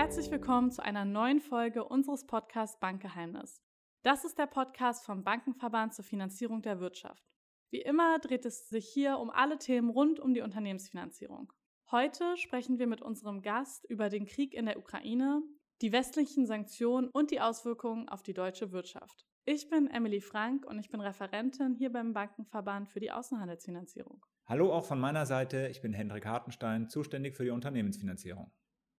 Herzlich willkommen zu einer neuen Folge unseres Podcasts Bankgeheimnis. Das ist der Podcast vom Bankenverband zur Finanzierung der Wirtschaft. Wie immer dreht es sich hier um alle Themen rund um die Unternehmensfinanzierung. Heute sprechen wir mit unserem Gast über den Krieg in der Ukraine, die westlichen Sanktionen und die Auswirkungen auf die deutsche Wirtschaft. Ich bin Emily Frank und ich bin Referentin hier beim Bankenverband für die Außenhandelsfinanzierung. Hallo auch von meiner Seite, ich bin Hendrik Hartenstein, zuständig für die Unternehmensfinanzierung.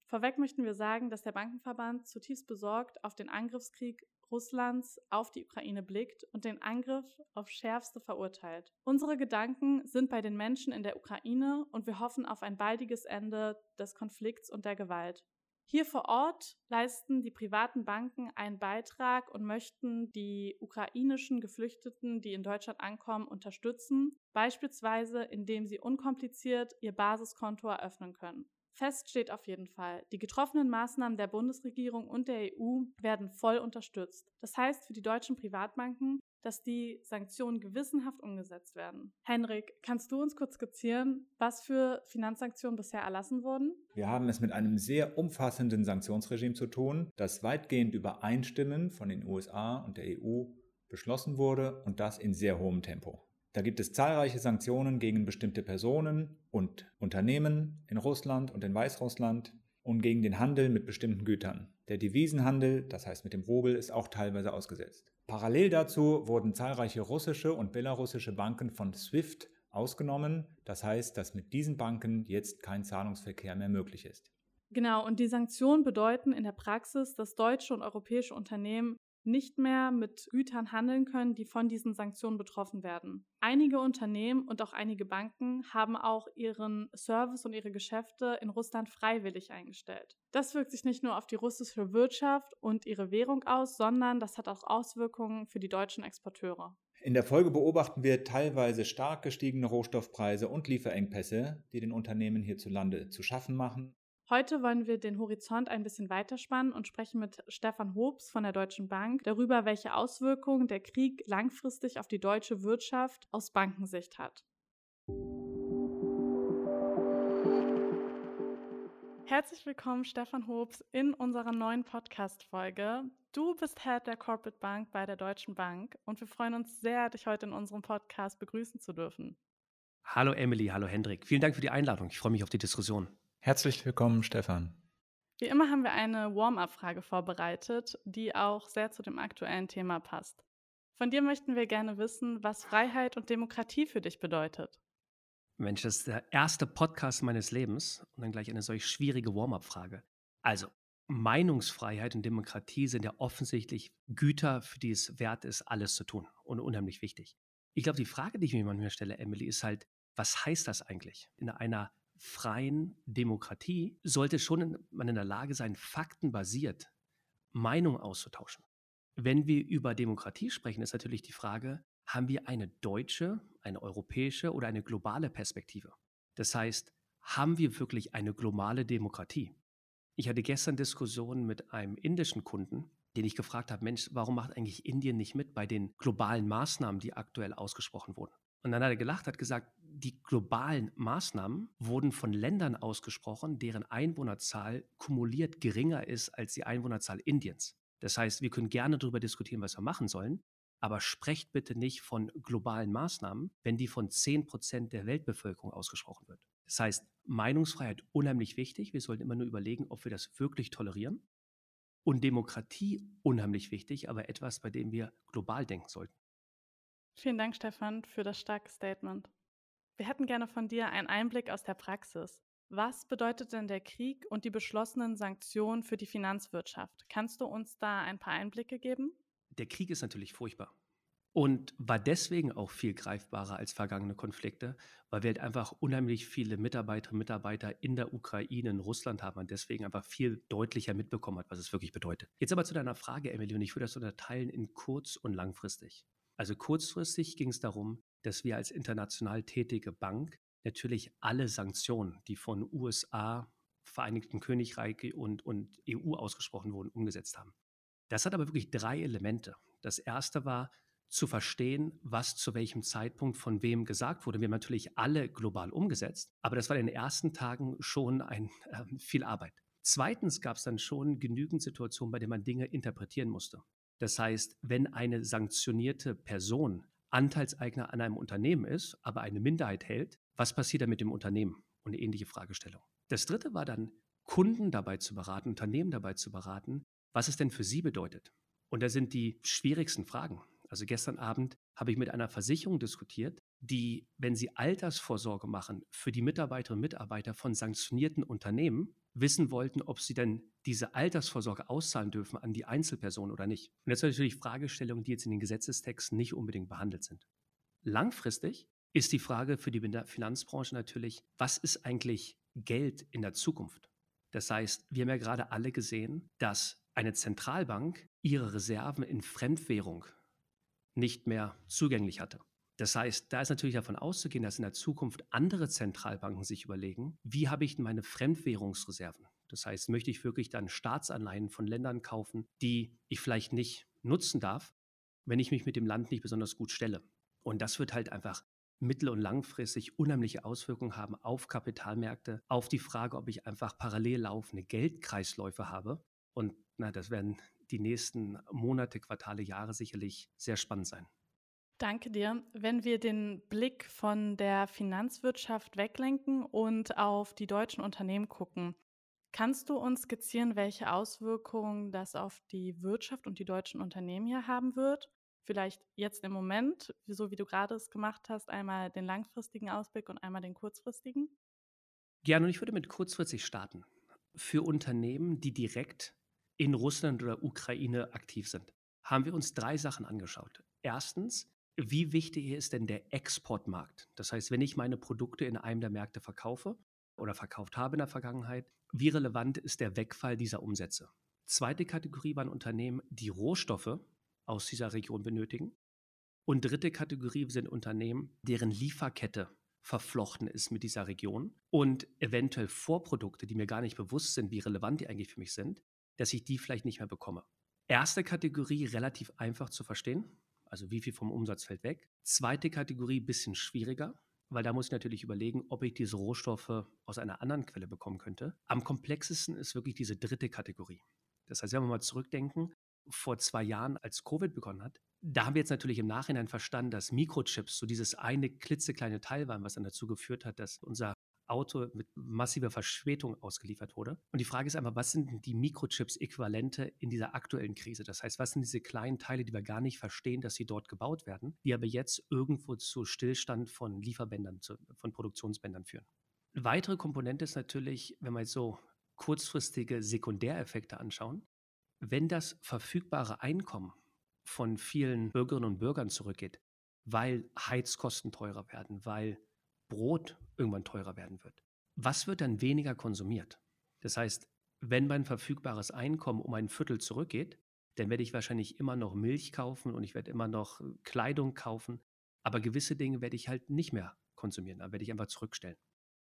Vorweg möchten wir sagen, dass der Bankenverband zutiefst besorgt auf den Angriffskrieg Russlands auf die Ukraine blickt und den Angriff auf schärfste verurteilt. Unsere Gedanken sind bei den Menschen in der Ukraine und wir hoffen auf ein baldiges Ende des Konflikts und der Gewalt. Hier vor Ort leisten die privaten Banken einen Beitrag und möchten die ukrainischen Geflüchteten, die in Deutschland ankommen, unterstützen, beispielsweise indem sie unkompliziert ihr Basiskonto eröffnen können. Fest steht auf jeden Fall, die getroffenen Maßnahmen der Bundesregierung und der EU werden voll unterstützt. Das heißt für die deutschen Privatbanken, dass die Sanktionen gewissenhaft umgesetzt werden. Henrik, kannst du uns kurz skizzieren, was für Finanzsanktionen bisher erlassen wurden? Wir haben es mit einem sehr umfassenden Sanktionsregime zu tun, das weitgehend über Einstimmen von den USA und der EU beschlossen wurde und das in sehr hohem Tempo. Da gibt es zahlreiche Sanktionen gegen bestimmte Personen und Unternehmen in Russland und in Weißrussland und gegen den Handel mit bestimmten Gütern. Der Devisenhandel, das heißt mit dem Rubel, ist auch teilweise ausgesetzt. Parallel dazu wurden zahlreiche russische und belarussische Banken von SWIFT ausgenommen. Das heißt, dass mit diesen Banken jetzt kein Zahlungsverkehr mehr möglich ist. Genau, und die Sanktionen bedeuten in der Praxis, dass deutsche und europäische Unternehmen nicht mehr mit Gütern handeln können, die von diesen Sanktionen betroffen werden. Einige Unternehmen und auch einige Banken haben auch ihren Service und ihre Geschäfte in Russland freiwillig eingestellt. Das wirkt sich nicht nur auf die russische Wirtschaft und ihre Währung aus, sondern das hat auch Auswirkungen für die deutschen Exporteure. In der Folge beobachten wir teilweise stark gestiegene Rohstoffpreise und Lieferengpässe, die den Unternehmen hierzulande zu schaffen machen. Heute wollen wir den Horizont ein bisschen weiterspannen und sprechen mit Stefan Hobbs von der Deutschen Bank darüber, welche Auswirkungen der Krieg langfristig auf die deutsche Wirtschaft aus Bankensicht hat. Herzlich willkommen, Stefan Hobbs, in unserer neuen Podcast-Folge. Du bist Head der Corporate Bank bei der Deutschen Bank und wir freuen uns sehr, dich heute in unserem Podcast begrüßen zu dürfen. Hallo Emily, hallo Hendrik. Vielen Dank für die Einladung. Ich freue mich auf die Diskussion. Herzlich willkommen, Stefan. Wie immer haben wir eine Warm-up-Frage vorbereitet, die auch sehr zu dem aktuellen Thema passt. Von dir möchten wir gerne wissen, was Freiheit und Demokratie für dich bedeutet. Mensch, das ist der erste Podcast meines Lebens und dann gleich eine solch schwierige Warm-up-Frage. Also, Meinungsfreiheit und Demokratie sind ja offensichtlich Güter, für die es wert ist, alles zu tun und unheimlich wichtig. Ich glaube, die Frage, die ich mir manchmal stelle, Emily, ist halt, was heißt das eigentlich in einer freien Demokratie sollte schon man in der Lage sein, faktenbasiert Meinung auszutauschen. Wenn wir über Demokratie sprechen, ist natürlich die Frage, haben wir eine deutsche, eine europäische oder eine globale Perspektive? Das heißt, haben wir wirklich eine globale Demokratie? Ich hatte gestern Diskussionen mit einem indischen Kunden, den ich gefragt habe, Mensch, warum macht eigentlich Indien nicht mit bei den globalen Maßnahmen, die aktuell ausgesprochen wurden? Und dann hat er gelacht, hat gesagt, die globalen Maßnahmen wurden von Ländern ausgesprochen, deren Einwohnerzahl kumuliert geringer ist als die Einwohnerzahl Indiens. Das heißt, wir können gerne darüber diskutieren, was wir machen sollen, aber sprecht bitte nicht von globalen Maßnahmen, wenn die von 10 Prozent der Weltbevölkerung ausgesprochen wird. Das heißt, Meinungsfreiheit unheimlich wichtig. Wir sollten immer nur überlegen, ob wir das wirklich tolerieren. Und Demokratie unheimlich wichtig, aber etwas, bei dem wir global denken sollten. Vielen Dank, Stefan, für das starke Statement. Wir hätten gerne von dir einen Einblick aus der Praxis. Was bedeutet denn der Krieg und die beschlossenen Sanktionen für die Finanzwirtschaft? Kannst du uns da ein paar Einblicke geben? Der Krieg ist natürlich furchtbar und war deswegen auch viel greifbarer als vergangene Konflikte, weil wir halt einfach unheimlich viele Mitarbeiterinnen und Mitarbeiter in der Ukraine, in Russland haben und deswegen einfach viel deutlicher mitbekommen hat, was es wirklich bedeutet. Jetzt aber zu deiner Frage, Emily, und ich würde das unterteilen in kurz- und langfristig. Also kurzfristig ging es darum, dass wir als international tätige Bank natürlich alle Sanktionen, die von USA, Vereinigten Königreich und, und EU ausgesprochen wurden, umgesetzt haben. Das hat aber wirklich drei Elemente. Das erste war zu verstehen, was zu welchem Zeitpunkt von wem gesagt wurde. Wir haben natürlich alle global umgesetzt, aber das war in den ersten Tagen schon ein, äh, viel Arbeit. Zweitens gab es dann schon genügend Situationen, bei denen man Dinge interpretieren musste. Das heißt, wenn eine sanktionierte Person Anteilseigner an einem Unternehmen ist, aber eine Minderheit hält, was passiert dann mit dem Unternehmen? Und eine ähnliche Fragestellung. Das dritte war dann, Kunden dabei zu beraten, Unternehmen dabei zu beraten, was es denn für sie bedeutet. Und da sind die schwierigsten Fragen. Also gestern Abend habe ich mit einer Versicherung diskutiert, die, wenn sie Altersvorsorge machen für die Mitarbeiterinnen und Mitarbeiter von sanktionierten Unternehmen, wissen wollten, ob sie denn diese Altersvorsorge auszahlen dürfen an die Einzelperson oder nicht. Und das sind natürlich Fragestellungen, die jetzt in den Gesetzestexten nicht unbedingt behandelt sind. Langfristig ist die Frage für die Finanzbranche natürlich, was ist eigentlich Geld in der Zukunft? Das heißt, wir haben ja gerade alle gesehen, dass eine Zentralbank ihre Reserven in Fremdwährung nicht mehr zugänglich hatte. Das heißt, da ist natürlich davon auszugehen, dass in der Zukunft andere Zentralbanken sich überlegen, wie habe ich meine Fremdwährungsreserven? Das heißt, möchte ich wirklich dann Staatsanleihen von Ländern kaufen, die ich vielleicht nicht nutzen darf, wenn ich mich mit dem Land nicht besonders gut stelle. Und das wird halt einfach mittel- und langfristig unheimliche Auswirkungen haben auf Kapitalmärkte, auf die Frage, ob ich einfach parallel laufende Geldkreisläufe habe. Und na, das werden die nächsten Monate, Quartale, Jahre sicherlich sehr spannend sein. Danke dir. Wenn wir den Blick von der Finanzwirtschaft weglenken und auf die deutschen Unternehmen gucken, kannst du uns skizzieren, welche Auswirkungen das auf die Wirtschaft und die deutschen Unternehmen hier haben wird? Vielleicht jetzt im Moment, so wie du gerade es gemacht hast, einmal den langfristigen Ausblick und einmal den kurzfristigen? Gerne, und ich würde mit kurzfristig starten. Für Unternehmen, die direkt in Russland oder Ukraine aktiv sind, haben wir uns drei Sachen angeschaut. Erstens, wie wichtig ist denn der Exportmarkt? Das heißt, wenn ich meine Produkte in einem der Märkte verkaufe oder verkauft habe in der Vergangenheit, wie relevant ist der Wegfall dieser Umsätze? Zweite Kategorie waren Unternehmen, die Rohstoffe aus dieser Region benötigen. Und dritte Kategorie sind Unternehmen, deren Lieferkette verflochten ist mit dieser Region und eventuell Vorprodukte, die mir gar nicht bewusst sind, wie relevant die eigentlich für mich sind, dass ich die vielleicht nicht mehr bekomme. Erste Kategorie relativ einfach zu verstehen also wie viel vom Umsatz fällt weg. Zweite Kategorie, bisschen schwieriger, weil da muss ich natürlich überlegen, ob ich diese Rohstoffe aus einer anderen Quelle bekommen könnte. Am komplexesten ist wirklich diese dritte Kategorie. Das heißt, wenn wir mal zurückdenken, vor zwei Jahren, als Covid begonnen hat, da haben wir jetzt natürlich im Nachhinein verstanden, dass Mikrochips so dieses eine klitzekleine Teil waren, was dann dazu geführt hat, dass unser Auto mit massiver Verspätung ausgeliefert wurde. Und die Frage ist einfach, was sind die Mikrochips-Äquivalente in dieser aktuellen Krise? Das heißt, was sind diese kleinen Teile, die wir gar nicht verstehen, dass sie dort gebaut werden, die aber jetzt irgendwo zu Stillstand von Lieferbändern, von Produktionsbändern führen? Eine weitere Komponente ist natürlich, wenn wir jetzt so kurzfristige Sekundäreffekte anschauen, wenn das verfügbare Einkommen von vielen Bürgerinnen und Bürgern zurückgeht, weil Heizkosten teurer werden, weil Brot irgendwann teurer werden wird. Was wird dann weniger konsumiert? Das heißt, wenn mein verfügbares Einkommen um ein Viertel zurückgeht, dann werde ich wahrscheinlich immer noch Milch kaufen und ich werde immer noch Kleidung kaufen, aber gewisse Dinge werde ich halt nicht mehr konsumieren, da werde ich einfach zurückstellen.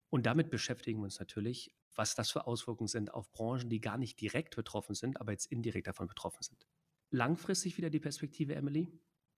Und damit beschäftigen wir uns natürlich, was das für Auswirkungen sind auf Branchen, die gar nicht direkt betroffen sind, aber jetzt indirekt davon betroffen sind. Langfristig wieder die Perspektive, Emily.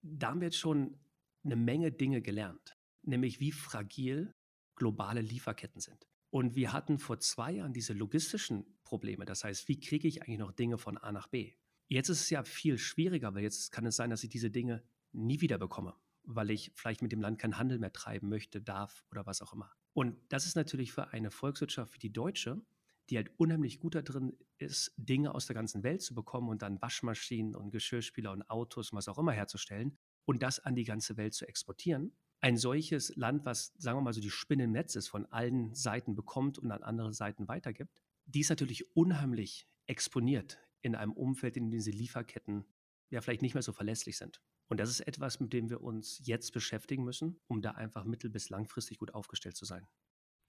Da haben wir jetzt schon eine Menge Dinge gelernt nämlich wie fragil globale Lieferketten sind. Und wir hatten vor zwei Jahren diese logistischen Probleme. Das heißt, wie kriege ich eigentlich noch Dinge von A nach B? Jetzt ist es ja viel schwieriger, weil jetzt kann es sein, dass ich diese Dinge nie wieder bekomme, weil ich vielleicht mit dem Land keinen Handel mehr treiben möchte, darf oder was auch immer. Und das ist natürlich für eine Volkswirtschaft wie die deutsche, die halt unheimlich gut darin ist, Dinge aus der ganzen Welt zu bekommen und dann Waschmaschinen und Geschirrspüler und Autos und was auch immer herzustellen und das an die ganze Welt zu exportieren, ein solches Land, was, sagen wir mal so, die Spinne im Netz ist, von allen Seiten bekommt und an andere Seiten weitergibt, die ist natürlich unheimlich exponiert in einem Umfeld, in dem diese Lieferketten ja vielleicht nicht mehr so verlässlich sind. Und das ist etwas, mit dem wir uns jetzt beschäftigen müssen, um da einfach mittel- bis langfristig gut aufgestellt zu sein.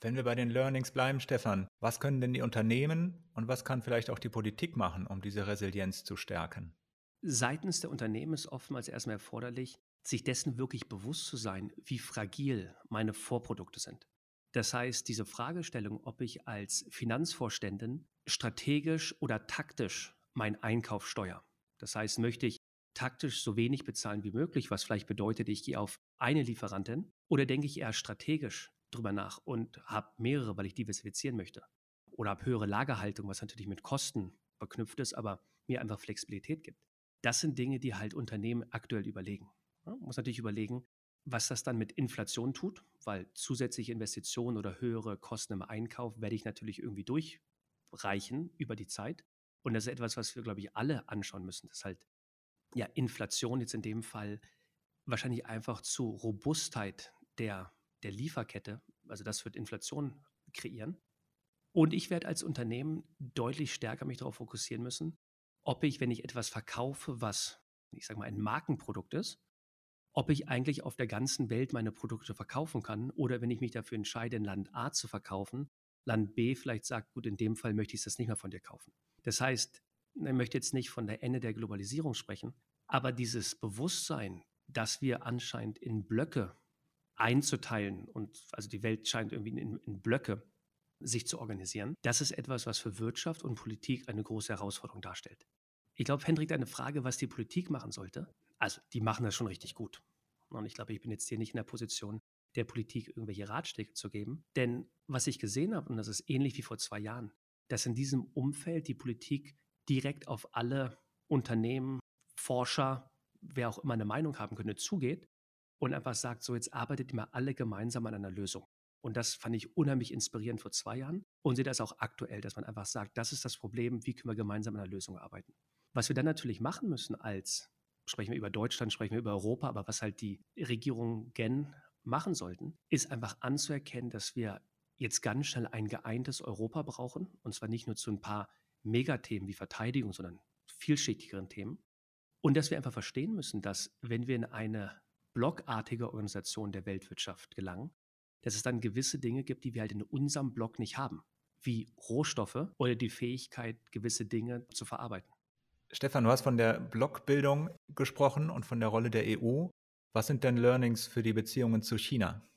Wenn wir bei den Learnings bleiben, Stefan, was können denn die Unternehmen und was kann vielleicht auch die Politik machen, um diese Resilienz zu stärken? Seitens der Unternehmen ist oftmals erstmal erforderlich, sich dessen wirklich bewusst zu sein, wie fragil meine Vorprodukte sind. Das heißt, diese Fragestellung, ob ich als Finanzvorständin strategisch oder taktisch meinen Einkauf steuere. Das heißt, möchte ich taktisch so wenig bezahlen wie möglich, was vielleicht bedeutet, ich gehe auf eine Lieferantin, oder denke ich eher strategisch drüber nach und habe mehrere, weil ich diversifizieren möchte. oder habe höhere Lagerhaltung, was natürlich mit Kosten verknüpft ist, aber mir einfach Flexibilität gibt. Das sind Dinge, die halt Unternehmen aktuell überlegen. Man muss natürlich überlegen, was das dann mit Inflation tut, weil zusätzliche Investitionen oder höhere Kosten im Einkauf werde ich natürlich irgendwie durchreichen über die Zeit. Und das ist etwas, was wir, glaube ich, alle anschauen müssen, dass halt ja Inflation jetzt in dem Fall wahrscheinlich einfach zu Robustheit der, der Lieferkette, also das wird Inflation kreieren. Und ich werde als Unternehmen deutlich stärker mich darauf fokussieren müssen, ob ich, wenn ich etwas verkaufe, was, ich sage mal, ein Markenprodukt ist, ob ich eigentlich auf der ganzen Welt meine Produkte verkaufen kann oder wenn ich mich dafür entscheide, in Land A zu verkaufen, Land B vielleicht sagt, gut, in dem Fall möchte ich das nicht mehr von dir kaufen. Das heißt, ich möchte jetzt nicht von der Ende der Globalisierung sprechen, aber dieses Bewusstsein, dass wir anscheinend in Blöcke einzuteilen und also die Welt scheint irgendwie in, in Blöcke sich zu organisieren, das ist etwas, was für Wirtschaft und Politik eine große Herausforderung darstellt. Ich glaube, Hendrik, deine Frage, was die Politik machen sollte, also die machen das schon richtig gut. Und ich glaube, ich bin jetzt hier nicht in der Position, der Politik irgendwelche Ratschläge zu geben. Denn was ich gesehen habe, und das ist ähnlich wie vor zwei Jahren, dass in diesem Umfeld die Politik direkt auf alle Unternehmen, Forscher, wer auch immer eine Meinung haben könnte, zugeht und einfach sagt, so jetzt arbeitet mal alle gemeinsam an einer Lösung. Und das fand ich unheimlich inspirierend vor zwei Jahren und sehe das auch aktuell, dass man einfach sagt, das ist das Problem, wie können wir gemeinsam an einer Lösung arbeiten. Was wir dann natürlich machen müssen als, sprechen wir über Deutschland, sprechen wir über Europa, aber was halt die Regierungen gen machen sollten, ist einfach anzuerkennen, dass wir jetzt ganz schnell ein geeintes Europa brauchen. Und zwar nicht nur zu ein paar Megathemen wie Verteidigung, sondern vielschichtigeren Themen. Und dass wir einfach verstehen müssen, dass wenn wir in eine blockartige Organisation der Weltwirtschaft gelangen, dass es dann gewisse Dinge gibt, die wir halt in unserem Block nicht haben, wie Rohstoffe oder die Fähigkeit, gewisse Dinge zu verarbeiten. Stefan, du hast von der Blockbildung gesprochen und von der Rolle der EU. Was sind denn Learnings für die Beziehungen zu China?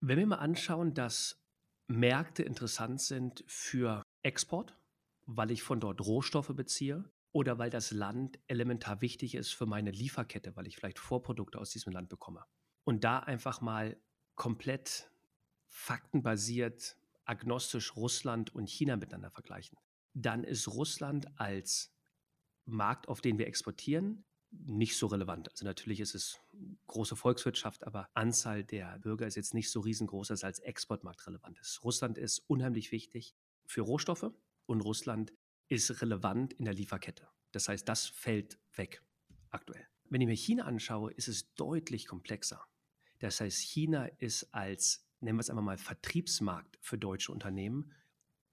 Wenn wir mal anschauen, dass Märkte interessant sind für Export, weil ich von dort Rohstoffe beziehe oder weil das Land elementar wichtig ist für meine Lieferkette, weil ich vielleicht Vorprodukte aus diesem Land bekomme. Und da einfach mal komplett faktenbasiert, agnostisch Russland und China miteinander vergleichen, dann ist Russland als Markt, auf den wir exportieren, nicht so relevant. Also natürlich ist es große Volkswirtschaft, aber Anzahl der Bürger ist jetzt nicht so riesengroß, dass es als Exportmarkt relevant ist. Russland ist unheimlich wichtig für Rohstoffe und Russland ist relevant in der Lieferkette. Das heißt, das fällt weg aktuell. Wenn ich mir China anschaue, ist es deutlich komplexer. Das heißt, China ist als, nennen wir es einmal mal, Vertriebsmarkt für deutsche Unternehmen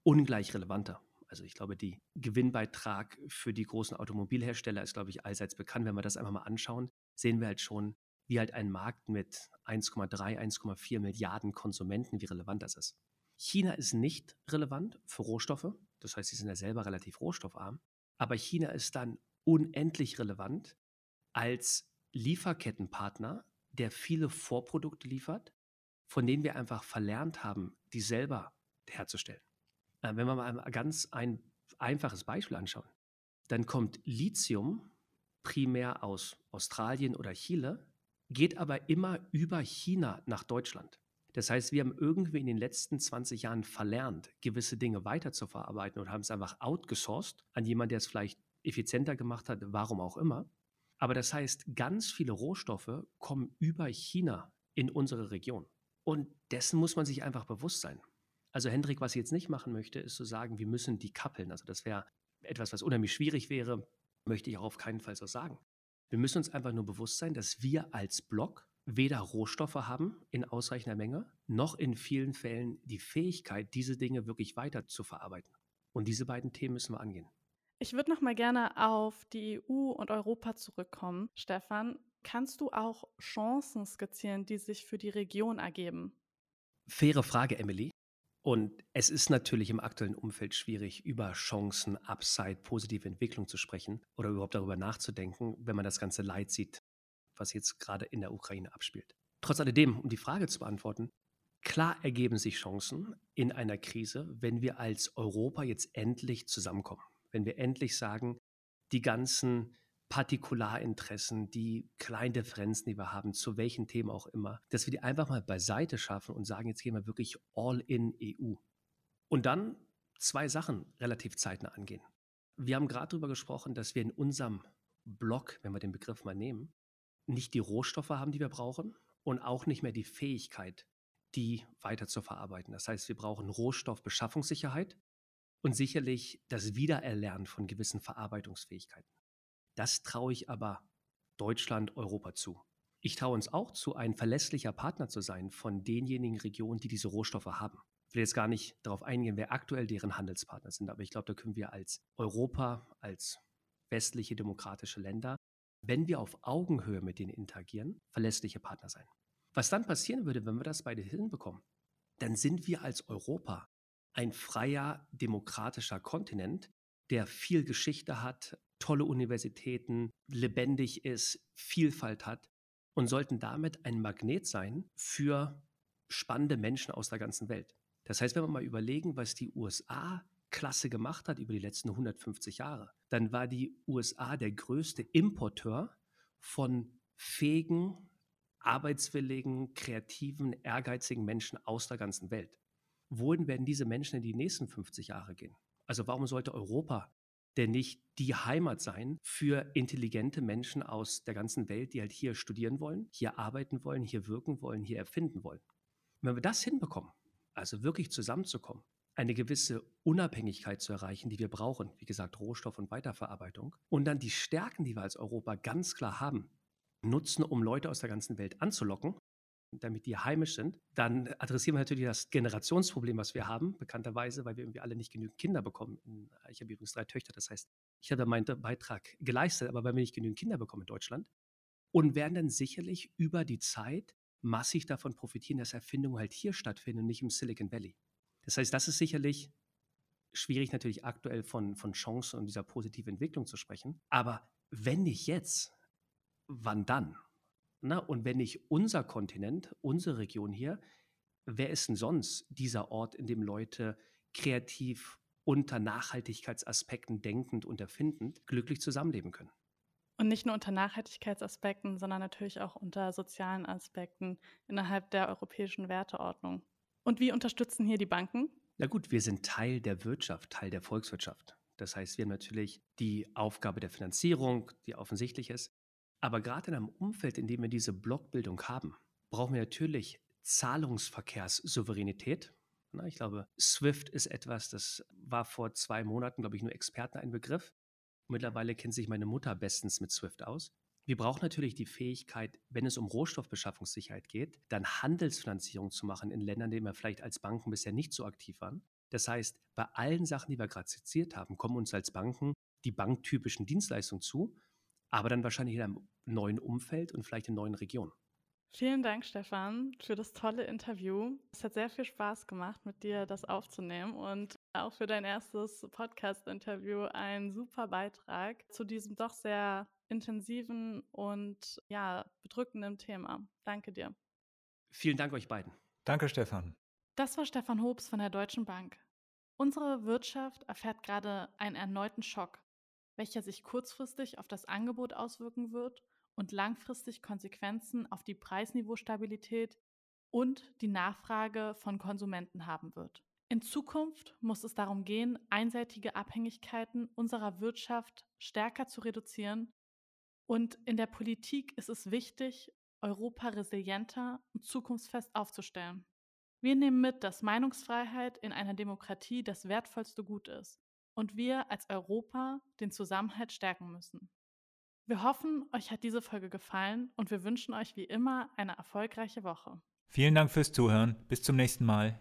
ungleich relevanter. Also ich glaube, die Gewinnbeitrag für die großen Automobilhersteller ist, glaube ich, allseits bekannt. Wenn wir das einfach mal anschauen, sehen wir halt schon, wie halt ein Markt mit 1,3, 1,4 Milliarden Konsumenten, wie relevant das ist. China ist nicht relevant für Rohstoffe. Das heißt, sie sind ja selber relativ rohstoffarm. Aber China ist dann unendlich relevant als Lieferkettenpartner, der viele Vorprodukte liefert, von denen wir einfach verlernt haben, die selber herzustellen. Äh, wenn wir mal ein ganz ein einfaches Beispiel anschauen, dann kommt Lithium primär aus Australien oder Chile, geht aber immer über China nach Deutschland. Das heißt, wir haben irgendwie in den letzten 20 Jahren verlernt, gewisse Dinge weiter zu verarbeiten und haben es einfach outgesourced an jemanden, der es vielleicht effizienter gemacht hat, warum auch immer. Aber das heißt, ganz viele Rohstoffe kommen über China in unsere Region. Und dessen muss man sich einfach bewusst sein. Also Hendrik, was ich jetzt nicht machen möchte, ist zu sagen, wir müssen die kappeln. Also das wäre etwas, was unheimlich schwierig wäre, möchte ich auch auf keinen Fall so sagen. Wir müssen uns einfach nur bewusst sein, dass wir als Block weder Rohstoffe haben in ausreichender Menge, noch in vielen Fällen die Fähigkeit, diese Dinge wirklich weiter zu verarbeiten. Und diese beiden Themen müssen wir angehen. Ich würde noch mal gerne auf die EU und Europa zurückkommen. Stefan, kannst du auch Chancen skizzieren, die sich für die Region ergeben? Faire Frage, Emily. Und es ist natürlich im aktuellen Umfeld schwierig, über Chancen, Upside, positive Entwicklung zu sprechen oder überhaupt darüber nachzudenken, wenn man das ganze Leid sieht, was jetzt gerade in der Ukraine abspielt. Trotz alledem, um die Frage zu beantworten, klar ergeben sich Chancen in einer Krise, wenn wir als Europa jetzt endlich zusammenkommen. Wenn wir endlich sagen, die ganzen Partikularinteressen, die kleinen Differenzen, die wir haben, zu welchen Themen auch immer, dass wir die einfach mal beiseite schaffen und sagen, jetzt gehen wir wirklich all in EU. Und dann zwei Sachen relativ zeitnah angehen. Wir haben gerade darüber gesprochen, dass wir in unserem Block, wenn wir den Begriff mal nehmen, nicht die Rohstoffe haben, die wir brauchen und auch nicht mehr die Fähigkeit, die weiter zu verarbeiten. Das heißt, wir brauchen Rohstoffbeschaffungssicherheit und sicherlich das Wiedererlernen von gewissen Verarbeitungsfähigkeiten. Das traue ich aber Deutschland, Europa zu. Ich traue uns auch zu, ein verlässlicher Partner zu sein von denjenigen Regionen, die diese Rohstoffe haben. Ich will jetzt gar nicht darauf eingehen, wer aktuell deren Handelspartner sind, aber ich glaube, da können wir als Europa, als westliche demokratische Länder, wenn wir auf Augenhöhe mit denen interagieren, verlässliche Partner sein. Was dann passieren würde, wenn wir das beide hinbekommen, dann sind wir als Europa ein freier, demokratischer Kontinent, der viel Geschichte hat, tolle Universitäten, lebendig ist, Vielfalt hat und sollten damit ein Magnet sein für spannende Menschen aus der ganzen Welt. Das heißt, wenn wir mal überlegen, was die USA klasse gemacht hat über die letzten 150 Jahre, dann war die USA der größte Importeur von fähigen, arbeitswilligen, kreativen, ehrgeizigen Menschen aus der ganzen Welt. Wohin werden diese Menschen in die nächsten 50 Jahre gehen? Also warum sollte Europa denn nicht die Heimat sein für intelligente Menschen aus der ganzen Welt, die halt hier studieren wollen, hier arbeiten wollen, hier wirken wollen, hier erfinden wollen? Wenn wir das hinbekommen, also wirklich zusammenzukommen, eine gewisse Unabhängigkeit zu erreichen, die wir brauchen, wie gesagt, Rohstoff- und Weiterverarbeitung, und dann die Stärken, die wir als Europa ganz klar haben, nutzen, um Leute aus der ganzen Welt anzulocken, damit die heimisch sind, dann adressieren wir natürlich das Generationsproblem, was wir haben, bekannterweise, weil wir irgendwie alle nicht genügend Kinder bekommen. Ich habe übrigens drei Töchter, das heißt, ich habe meinen Beitrag geleistet, aber weil wir nicht genügend Kinder bekommen in Deutschland und werden dann sicherlich über die Zeit massig davon profitieren, dass Erfindungen halt hier stattfinden und nicht im Silicon Valley. Das heißt, das ist sicherlich schwierig natürlich aktuell von, von Chancen und dieser positiven Entwicklung zu sprechen. Aber wenn nicht jetzt, wann dann? Na, und wenn nicht unser Kontinent, unsere Region hier, wer ist denn sonst dieser Ort, in dem Leute kreativ unter Nachhaltigkeitsaspekten denkend und erfindend glücklich zusammenleben können? Und nicht nur unter Nachhaltigkeitsaspekten, sondern natürlich auch unter sozialen Aspekten innerhalb der europäischen Werteordnung. Und wie unterstützen hier die Banken? Na gut, wir sind Teil der Wirtschaft, Teil der Volkswirtschaft. Das heißt, wir haben natürlich die Aufgabe der Finanzierung, die offensichtlich ist. Aber gerade in einem Umfeld, in dem wir diese Blockbildung haben, brauchen wir natürlich Zahlungsverkehrssouveränität. Ich glaube, SWIFT ist etwas, das war vor zwei Monaten, glaube ich, nur Experten ein Begriff. Mittlerweile kennt sich meine Mutter bestens mit SWIFT aus. Wir brauchen natürlich die Fähigkeit, wenn es um Rohstoffbeschaffungssicherheit geht, dann Handelsfinanzierung zu machen in Ländern, in denen wir vielleicht als Banken bisher nicht so aktiv waren. Das heißt, bei allen Sachen, die wir gerade zitiert haben, kommen uns als Banken die banktypischen Dienstleistungen zu aber dann wahrscheinlich in einem neuen Umfeld und vielleicht in neuen Regionen. Vielen Dank, Stefan, für das tolle Interview. Es hat sehr viel Spaß gemacht, mit dir das aufzunehmen und auch für dein erstes Podcast-Interview ein super Beitrag zu diesem doch sehr intensiven und ja, bedrückenden Thema. Danke dir. Vielen Dank euch beiden. Danke, Stefan. Das war Stefan Hobbs von der Deutschen Bank. Unsere Wirtschaft erfährt gerade einen erneuten Schock welcher sich kurzfristig auf das Angebot auswirken wird und langfristig Konsequenzen auf die Preisniveaustabilität und die Nachfrage von Konsumenten haben wird. In Zukunft muss es darum gehen, einseitige Abhängigkeiten unserer Wirtschaft stärker zu reduzieren und in der Politik ist es wichtig, Europa resilienter und zukunftsfest aufzustellen. Wir nehmen mit, dass Meinungsfreiheit in einer Demokratie das wertvollste Gut ist und wir als Europa den Zusammenhalt stärken müssen. Wir hoffen, euch hat diese Folge gefallen und wir wünschen euch wie immer eine erfolgreiche Woche. Vielen Dank fürs Zuhören. Bis zum nächsten Mal.